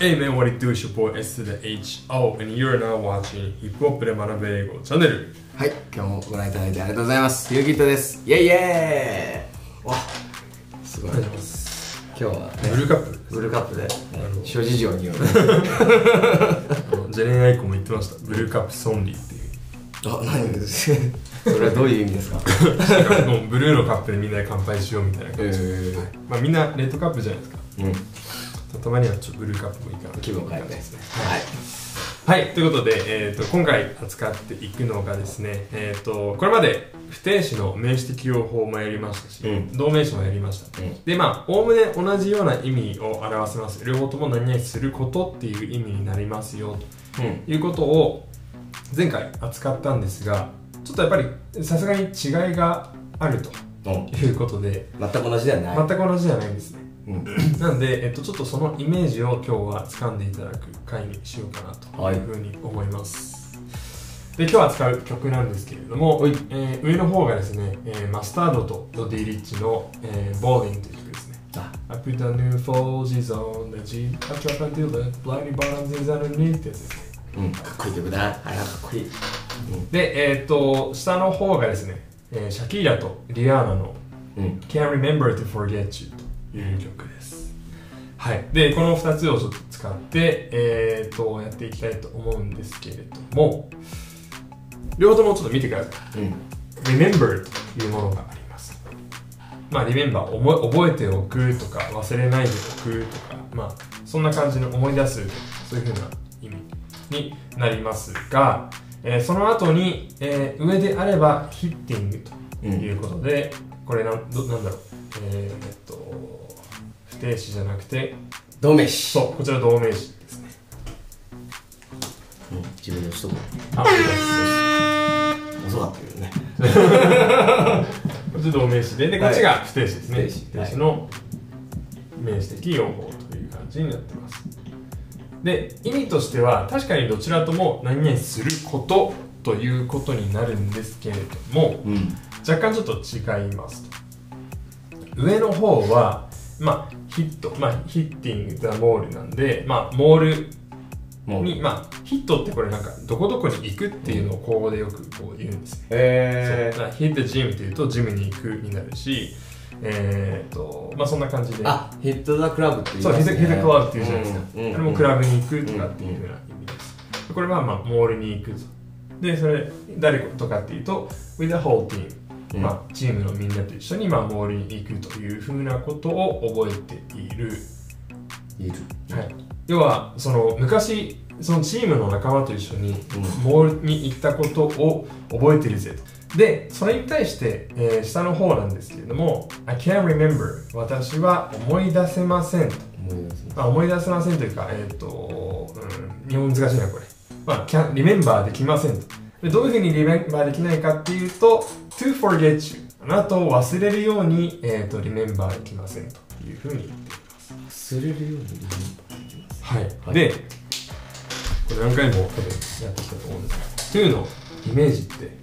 Hey man, what it do? It's your boy S to the H O, and you're now watching ヒップホップで学べ英語チャンネル。はい、今日もご覧いただいてありがとうございます。ゆうきっとです。イェイイェーイわ、すごい。今日はね、 Blue cup。Blue cup で、ね、諸事情による。あのジェネイ・アイコも言ってました。 blue cups only っていう。あ、何ですそれはどういう意味ですか？なんかもうブルーのカップでみんなで乾杯しようみたいな感じ。えまあみんなレッドカップじゃないですか。ー、うん、たまにはちょっとブルーカップもいいかな気分を変えてですね。はい。はい、ということで、えー、と今回扱っていくのがですね、えー、とこれまで不定詞の名詞適用法もやりましたし、うん。動名詞もやりました、うん。でまあおおむね同じような意味を表せます両方とも何々することっていう意味になりますようん、ということを前回扱ったんですがちょっとやっぱりさすがに違いがあるとうん、いうことで全く同じではない。全く同じじゃないんですねうん、なんで、えっと、ちょっとそのイメージを今日は掴んでいただく回にしようかなとい。うふうに思います、で今日扱う曲なんですけれども、はい。えー上の方がですね、えーマスタードとドディ・リッチの、えー、ボーリンという曲ですね。あ、I put the new Folgies on the G I trap until the blind bottoms is underneath ってやつですねうん、かっこいい曲だ。あれはかっこいい。で、えーっと下の方がですね、えーシャキーラとリアーナのうん、うん、Can't Remember to Forget You という曲です。はい。で、この2つをちょっと使って、えー、と、やっていきたいと思うんですけれども、両方ともちょっと見てください。うん、Remember というものがあります。まあ、Remember、覚えておくとか、忘れないでおくとか、まあ、そんな感じの思い出す、そういうふうな意味になりますが、えーその後に、えー上であれば Hitting ということで、これなんどなんだろう、えーえっと、不定詞じゃなくて、同名詞。そう、こちら同名詞ですね。うん、自分の人もあ、遅かったけどね。こっち同名詞で、で、こっちが不定詞ですね。不定不定詞の名詞的用法という感じになってます。で、意味としては、確かにどちらとも何々することということになるんですけれども、うん、若干ちょっと違いますと上の方はまあヒットまあヒッティングザモールなんでまあモール。にまあヒットってこれなんかどこどこに行くっていうのを口語でよくこう言うんですね、えそうだから hit the gym っていうとジムに行くになるしえー、っとまあそんな感じであ、ヒットザクラブって言いそう、ますね。ヒットヒットクラブっていうじゃないですか。うんうんそれもクラブに行くとかっていうふうな意味です。これはまあ、モールに行くと。で、それ、誰とかっていうと、with the whole team。うんまあ、チームのみんなと一緒に、まあ、モールに行くというふうなことを覚えている。いる。はい。要は、その、昔、そのチームの仲間と一緒に、うんモールに行ったことを覚えてるぜと。で、それに対して、えー下の方なんですけれども、I can't remember. 私は思い出せませんと。思い出すねまあ、思い出せませんというか、えっ、と、うん、日本難しいな、これ。まあ、キャンリメンバーできませんと。でどういうふうにリメンバーできないかっていうと、to forget you。あなたを忘れるように、えっ、と、リメンバーできませんというふうに言っています。忘れるようにリメンバーできます。はい。はいで、これ何回も多分やってきたと思うんですけど、to のイメージって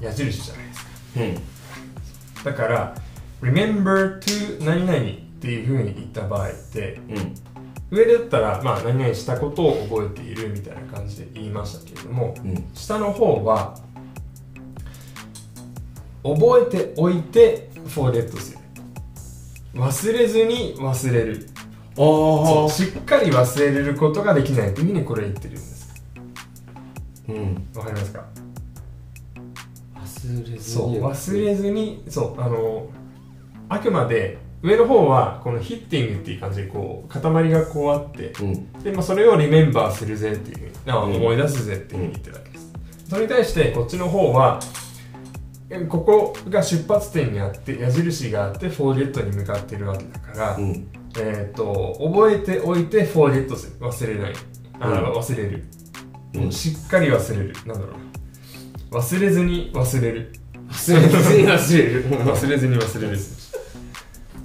矢印じゃないですか。うん。だから、remember to 何々っていうふうに言った場合って、うん。上だったら、まあ、何々したことを覚えているみたいな感じで言いましたけれども、うん。下の方は覚えておいて forget する忘れずに忘れるしっかり忘れることができないというふうにこれ言ってるんですうん。わかりますか？忘れずに。そう忘れずにそうあのあくまで上の方はこのヒッティングっていう感じでこう塊がこうあってうん。で、まあ、それをリメンバーするぜっていうふうに思い出すぜっていうふうに言ってるわけです、それに対してこっちの方はえここが出発点にあって矢印があってフォーゲットに向かってるわけだから、うん。えっ、と覚えておいてフォーゲットする忘れない。あ、うん。忘れる、うん。しっかり忘れる。なんだろうな。忘れずに忘れる。忘れずに忘れる。忘れずに忘れる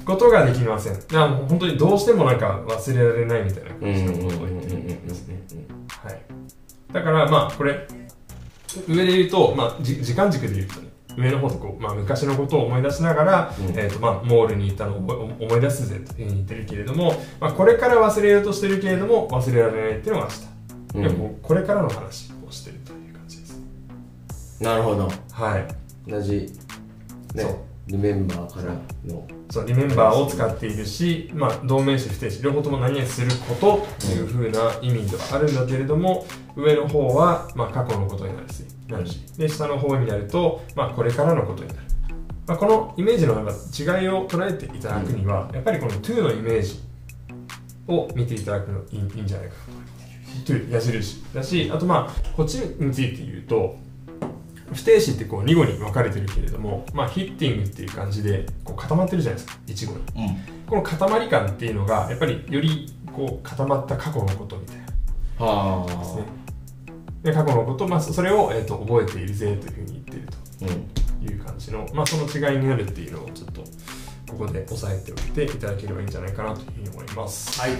ことができません。だからもう本当にどうしてもなんか忘れられないみたいな。感じのことを言ってるんですねはい、だからまあこれ上で言うと、まあ、じ時間軸で言うとね上の方でこう、まあ、昔のことを思い出しながら、うんえーとまあ、モールに行ったのを思い出すぜというふうに言ってるけれども、まあ、これから忘れようとしてるけれども忘れられないっていうのが明日、うんでもこれからの話をしてるという感じですなるほどはい同じねそうリメンバーからの。そうリメンバーを使っているし、まあ、動名詞不定詞両方とも何々することというふうな意味ではあるんだけれども上の方は、まあ、過去のことになるしなるし。で下の方になると、まあ、これからのことになる、まあ、このイメージの違いを捉えていただくには、やっぱりこの to のイメージを見ていただくのいいいいんじゃないかなと思います。to 矢印だしあとまあこっちについて言うと不定詞ってこう2語に分かれてるけれども、まあ、ヒッティングっていう感じでこう固まってるじゃないですか1語。にうん。この塊感っていうのがやっぱりよりこう固まった過去のことみたいな。はですね。で過去のこと、まあ、そそれを、えー、と覚えているぜというふうに言っているあうん。という感じの、まあ、その違いになるっていうのをちょっとここで押さえておいていただければいいんじゃないかなというふうに思います。はい。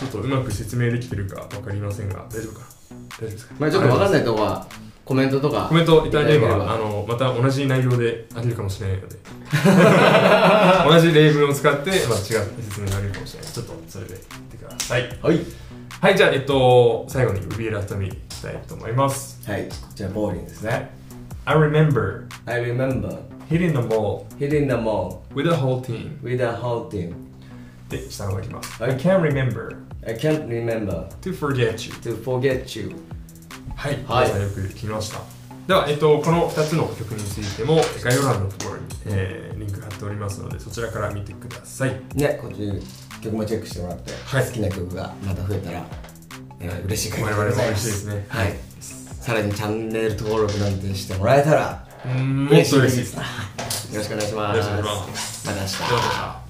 ちょっとうまく説明できてるか分かりませんが大丈夫かな？大丈夫ですか？まあちょっと分かんいないとこはコメントとかコメントいただければあのまた同じ内容であげるかもしれないので同じ例文を使って、まあ、違う説明があげるかもしれないちょっとそれで言ってくださいはいはいじゃあえっと最後に After Me いきたいと思いますはいじゃあボーリンですね I remember I remember hitting the ball hitting the mall with the whole team with a whole team で下の方いきますはい I can't remember I can't remember to forget you to forget you はい、はい。皆さんよく聞きました。では、えっと、この2つの曲についても概要欄のところに、えーリンク貼っておりますのでそちらから見てください。ねこっち曲もチェックしてもらって、はい。好きな曲がまた増えたら、えー、嬉しい限り我々も嬉しいですね。はい。さらにチャンネル登録なんてしてもらえたらうんもっと嬉しいです。よろしくお願いします。よろしくお願いしまた明日